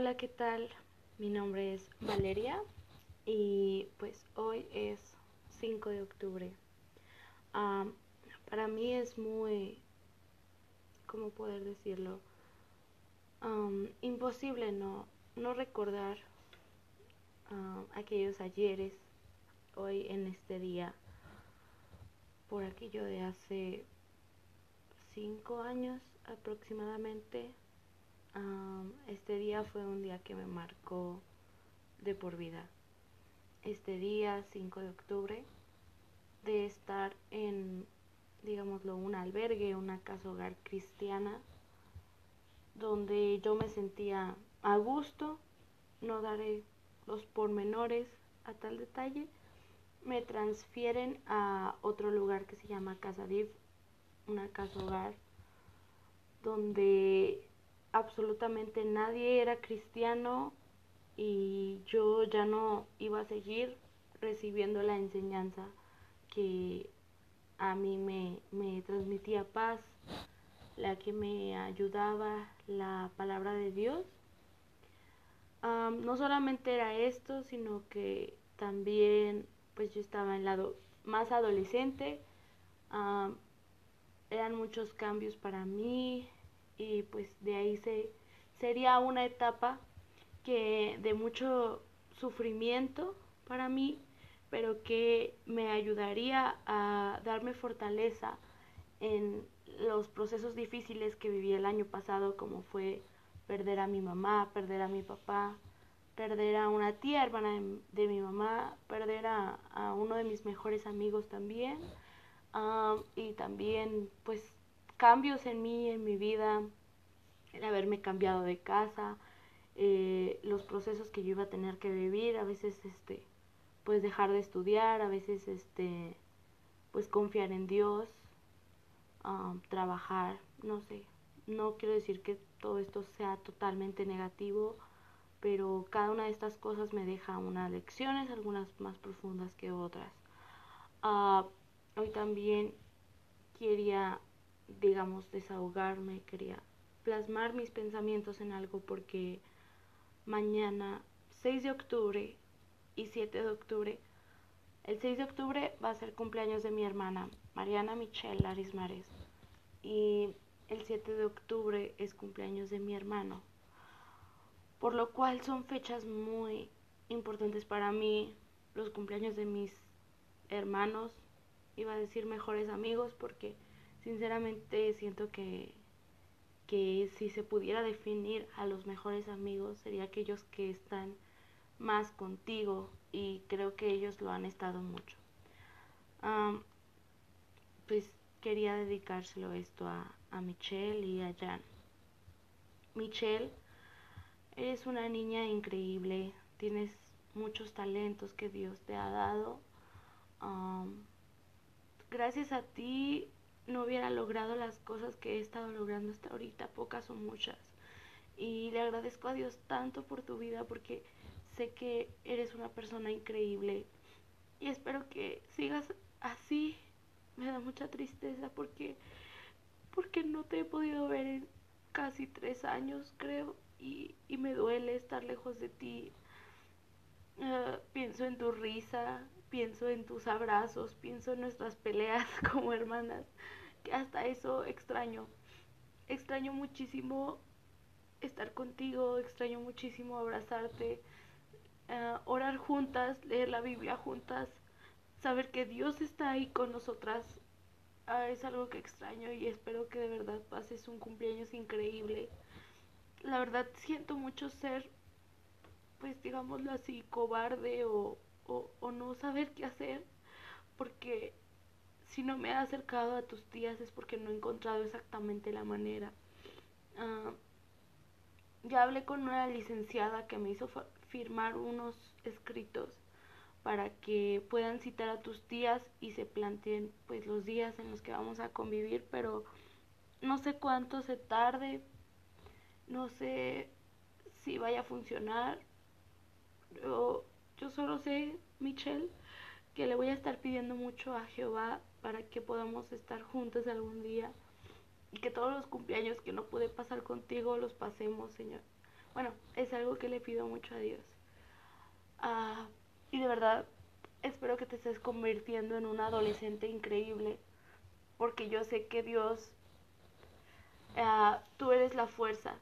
Hola, ¿qué tal? Mi nombre es Valeria y pues hoy es 5 de octubre. para mí es muy, ¿cómo poder decirlo? imposible no, no recordar aquellos ayeres hoy en este día por aquello de hace cinco años aproximadamente este día fue un día que me marcó de por vida. Este día, 5 de octubre, de estar en, digámoslo, un albergue, una casa hogar cristiana, donde yo me sentía a gusto, no daré los pormenores a tal detalle, me transfieren a otro lugar que se llama Casa Div, una casa hogar, donde absolutamente nadie era cristiano y yo ya no iba a seguir recibiendo la enseñanza que a mí me, transmitía paz, la que me ayudaba la palabra de Dios. no solamente era esto, sino que también pues yo estaba en lado más adolescente. eran muchos cambios para mí, y pues de ahí se, sería una etapa que de mucho sufrimiento para mí, pero que me ayudaría a darme fortaleza en los procesos difíciles que viví el año pasado, como fue perder a mi mamá, perder a mi papá, perder a una tía hermana de, mi mamá, perder a, uno de mis mejores amigos también, y también pues cambios en mí, en mi vida, el haberme cambiado de casa, eh, los procesos que yo iba a tener que vivir, a veces este, pues dejar de estudiar, a veces este, pues confiar en Dios, um, trabajar, no sé, no quiero decir que todo esto sea totalmente negativo, pero cada una de estas cosas me deja unas lecciones, algunas más profundas que otras. Ah, hoy también quería digamos, desahogarme, quería plasmar mis pensamientos en algo porque mañana, 6 de octubre y 7 de octubre, el 6 de octubre va a ser cumpleaños de mi hermana, Mariana Michelle Arismares, y el 7 de octubre es cumpleaños de mi hermano, por lo cual son fechas muy importantes para mí, los cumpleaños de mis hermanos, iba a decir mejores amigos porque sinceramente siento que, que si se pudiera definir a los mejores amigos sería aquellos que están más contigo y creo que ellos lo han estado mucho. pues quería dedicárselo esto a, a Michelle y a Jan. Michelle, eres una niña increíble, tienes muchos talentos que Dios te ha dado. gracias a ti no hubiera logrado las cosas que he estado logrando hasta ahorita, pocas o muchas. Y le agradezco a Dios tanto por tu vida porque sé que eres una persona increíble y espero que sigas así. Me da mucha tristeza porque porque no te he podido ver en casi tres años, creo, y, y me duele estar lejos de ti. Ah, pienso en tu risa, pienso en tus abrazos, pienso en nuestras peleas como hermanas que hasta eso extraño. Extraño muchísimo estar contigo, extraño muchísimo abrazarte, eh, orar juntas, leer la Biblia juntas, saber que Dios está ahí con nosotras. Ah, es algo que extraño y espero que de verdad pases un cumpleaños increíble. La verdad siento mucho ser, pues digámoslo así, cobarde o, o no saber qué hacer, si no me he acercado a tus tías es porque no he encontrado exactamente la manera. Ah, ya hablé con una licenciada que me hizo firmar unos escritos para que puedan citar a tus tías y se planteen pues los días en los que vamos a convivir, pero no sé cuánto se tarde, no sé si vaya a funcionar. Yo, yo solo sé, Michelle, que le voy a estar pidiendo mucho a Jehová para que podamos estar juntos algún día y que todos los cumpleaños que no pude pasar contigo los pasemos, Señor. bueno, es algo que le pido mucho a Dios. Ah, y de verdad, espero que te estés convirtiendo en un adolescente increíble, porque yo sé que Dios, ah, tú eres la fuerza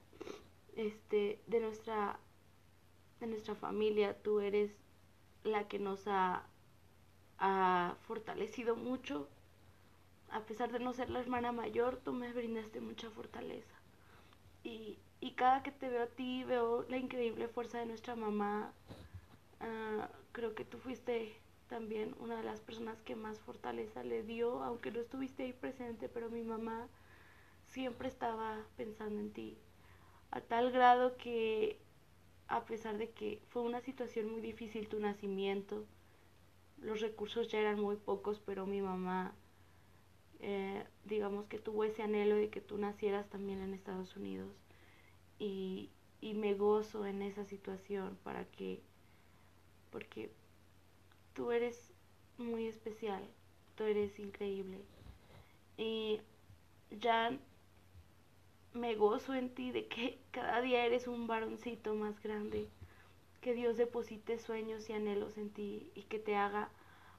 este, de, nuestra, de nuestra familia, tú eres la que nos ha, ha fortalecido mucho. A pesar de no ser la hermana mayor, tú me brindaste mucha fortaleza. Y, y cada que te veo a ti, veo la increíble fuerza de nuestra mamá. Ah, creo que tú fuiste también una de las personas que más fortaleza le dio, aunque no estuviste ahí presente, pero mi mamá siempre estaba pensando en ti, a tal grado que a pesar de que fue una situación muy difícil tu nacimiento, los recursos ya eran muy pocos, pero mi mamá, eh, digamos que tuvo ese anhelo de que tú nacieras también en Estados Unidos y, y me gozo en esa situación para que, porque tú eres muy especial, tú eres increíble. Y ya me gozo en ti de que cada día eres un varoncito más grande, que Dios deposite sueños y anhelos en ti y que te haga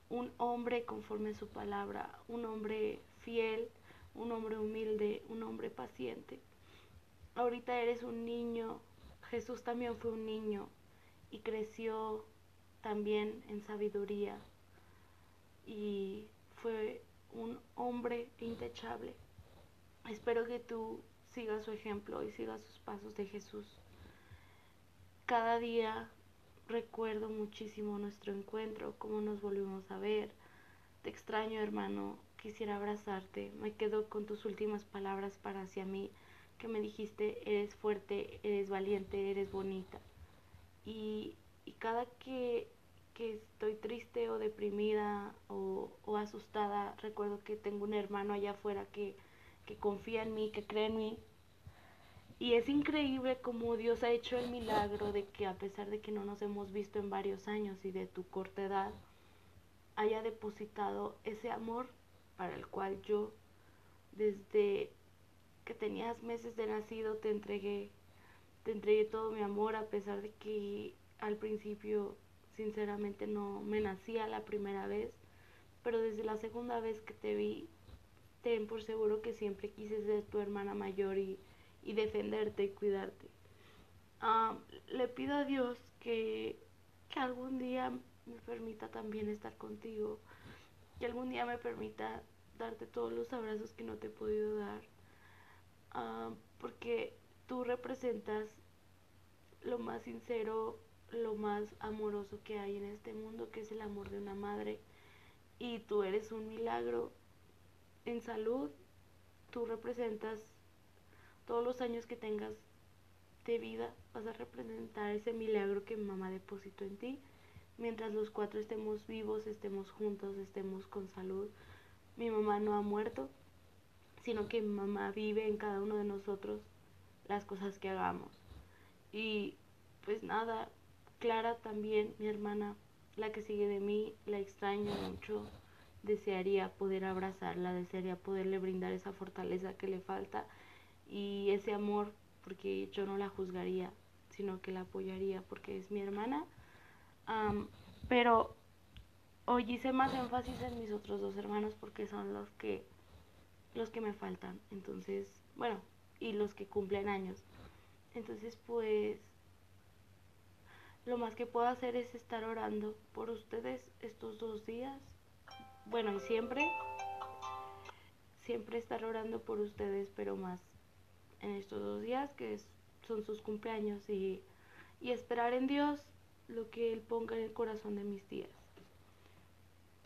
un hombre conforme a su palabra, un hombre fiel, un hombre humilde, un hombre paciente. Ahorita eres un niño, Jesús también fue un niño y creció también en sabiduría y fue un hombre intachable. Espero que tú sigas su ejemplo y sigas sus pasos de Jesús. Cada día recuerdo muchísimo nuestro encuentro, cómo nos volvimos a ver. Te extraño, hermano, quisiera abrazarte. Me quedo con tus últimas palabras para hacia mí, que me dijiste, eres fuerte, eres valiente, eres bonita. Y y cada que, estoy triste o deprimida o, asustada, recuerdo que tengo un hermano allá afuera que, que confía en mí, que cree en mí. Y es increíble cómo Dios ha hecho el milagro de que a pesar de que no nos hemos visto en varios años y de tu corta edad, haya depositado ese amor para el cual yo desde que tenías meses de nacido te entregué, te entregué todo mi amor a pesar de que al principio sinceramente no me nacía la primera vez, pero desde la segunda vez que te vi, ten por seguro que siempre quise ser tu hermana mayor y, defenderte y cuidarte. Ah, le pido a Dios que, que algún día me permita también estar contigo, que algún día me permita darte todos los abrazos que no te he podido dar, ah, porque tú representas lo más sincero lo más amoroso que hay en este mundo, que es el amor de una madre. Y tú eres un milagro en salud, tú representas todos los años que tengas de vida, vas a representar ese milagro que mamá depositó en ti. Mientras los cuatro estemos vivos, estemos juntos, estemos con salud. Mi mamá no ha muerto, sino que mi mamá vive en cada uno de nosotros las cosas que hagamos. Y pues nada, Clara también, mi hermana, la que sigue de mí, la extraño mucho. Desearía poder abrazarla, desearía poderle brindar esa fortaleza que le falta y ese amor, porque yo no la juzgaría, sino que la apoyaría porque es mi hermana. pero hoy hice más énfasis en mis otros dos hermanos porque son los que los que me faltan. Entonces, bueno, y los que cumplen años. Entonces, pues lo más que puedo hacer es estar orando por ustedes estos dos días. Bueno, y siempre, siempre estar orando por ustedes, pero más en estos dos días que son sus cumpleaños y, y esperar en Dios lo que Él ponga en el corazón de mis días.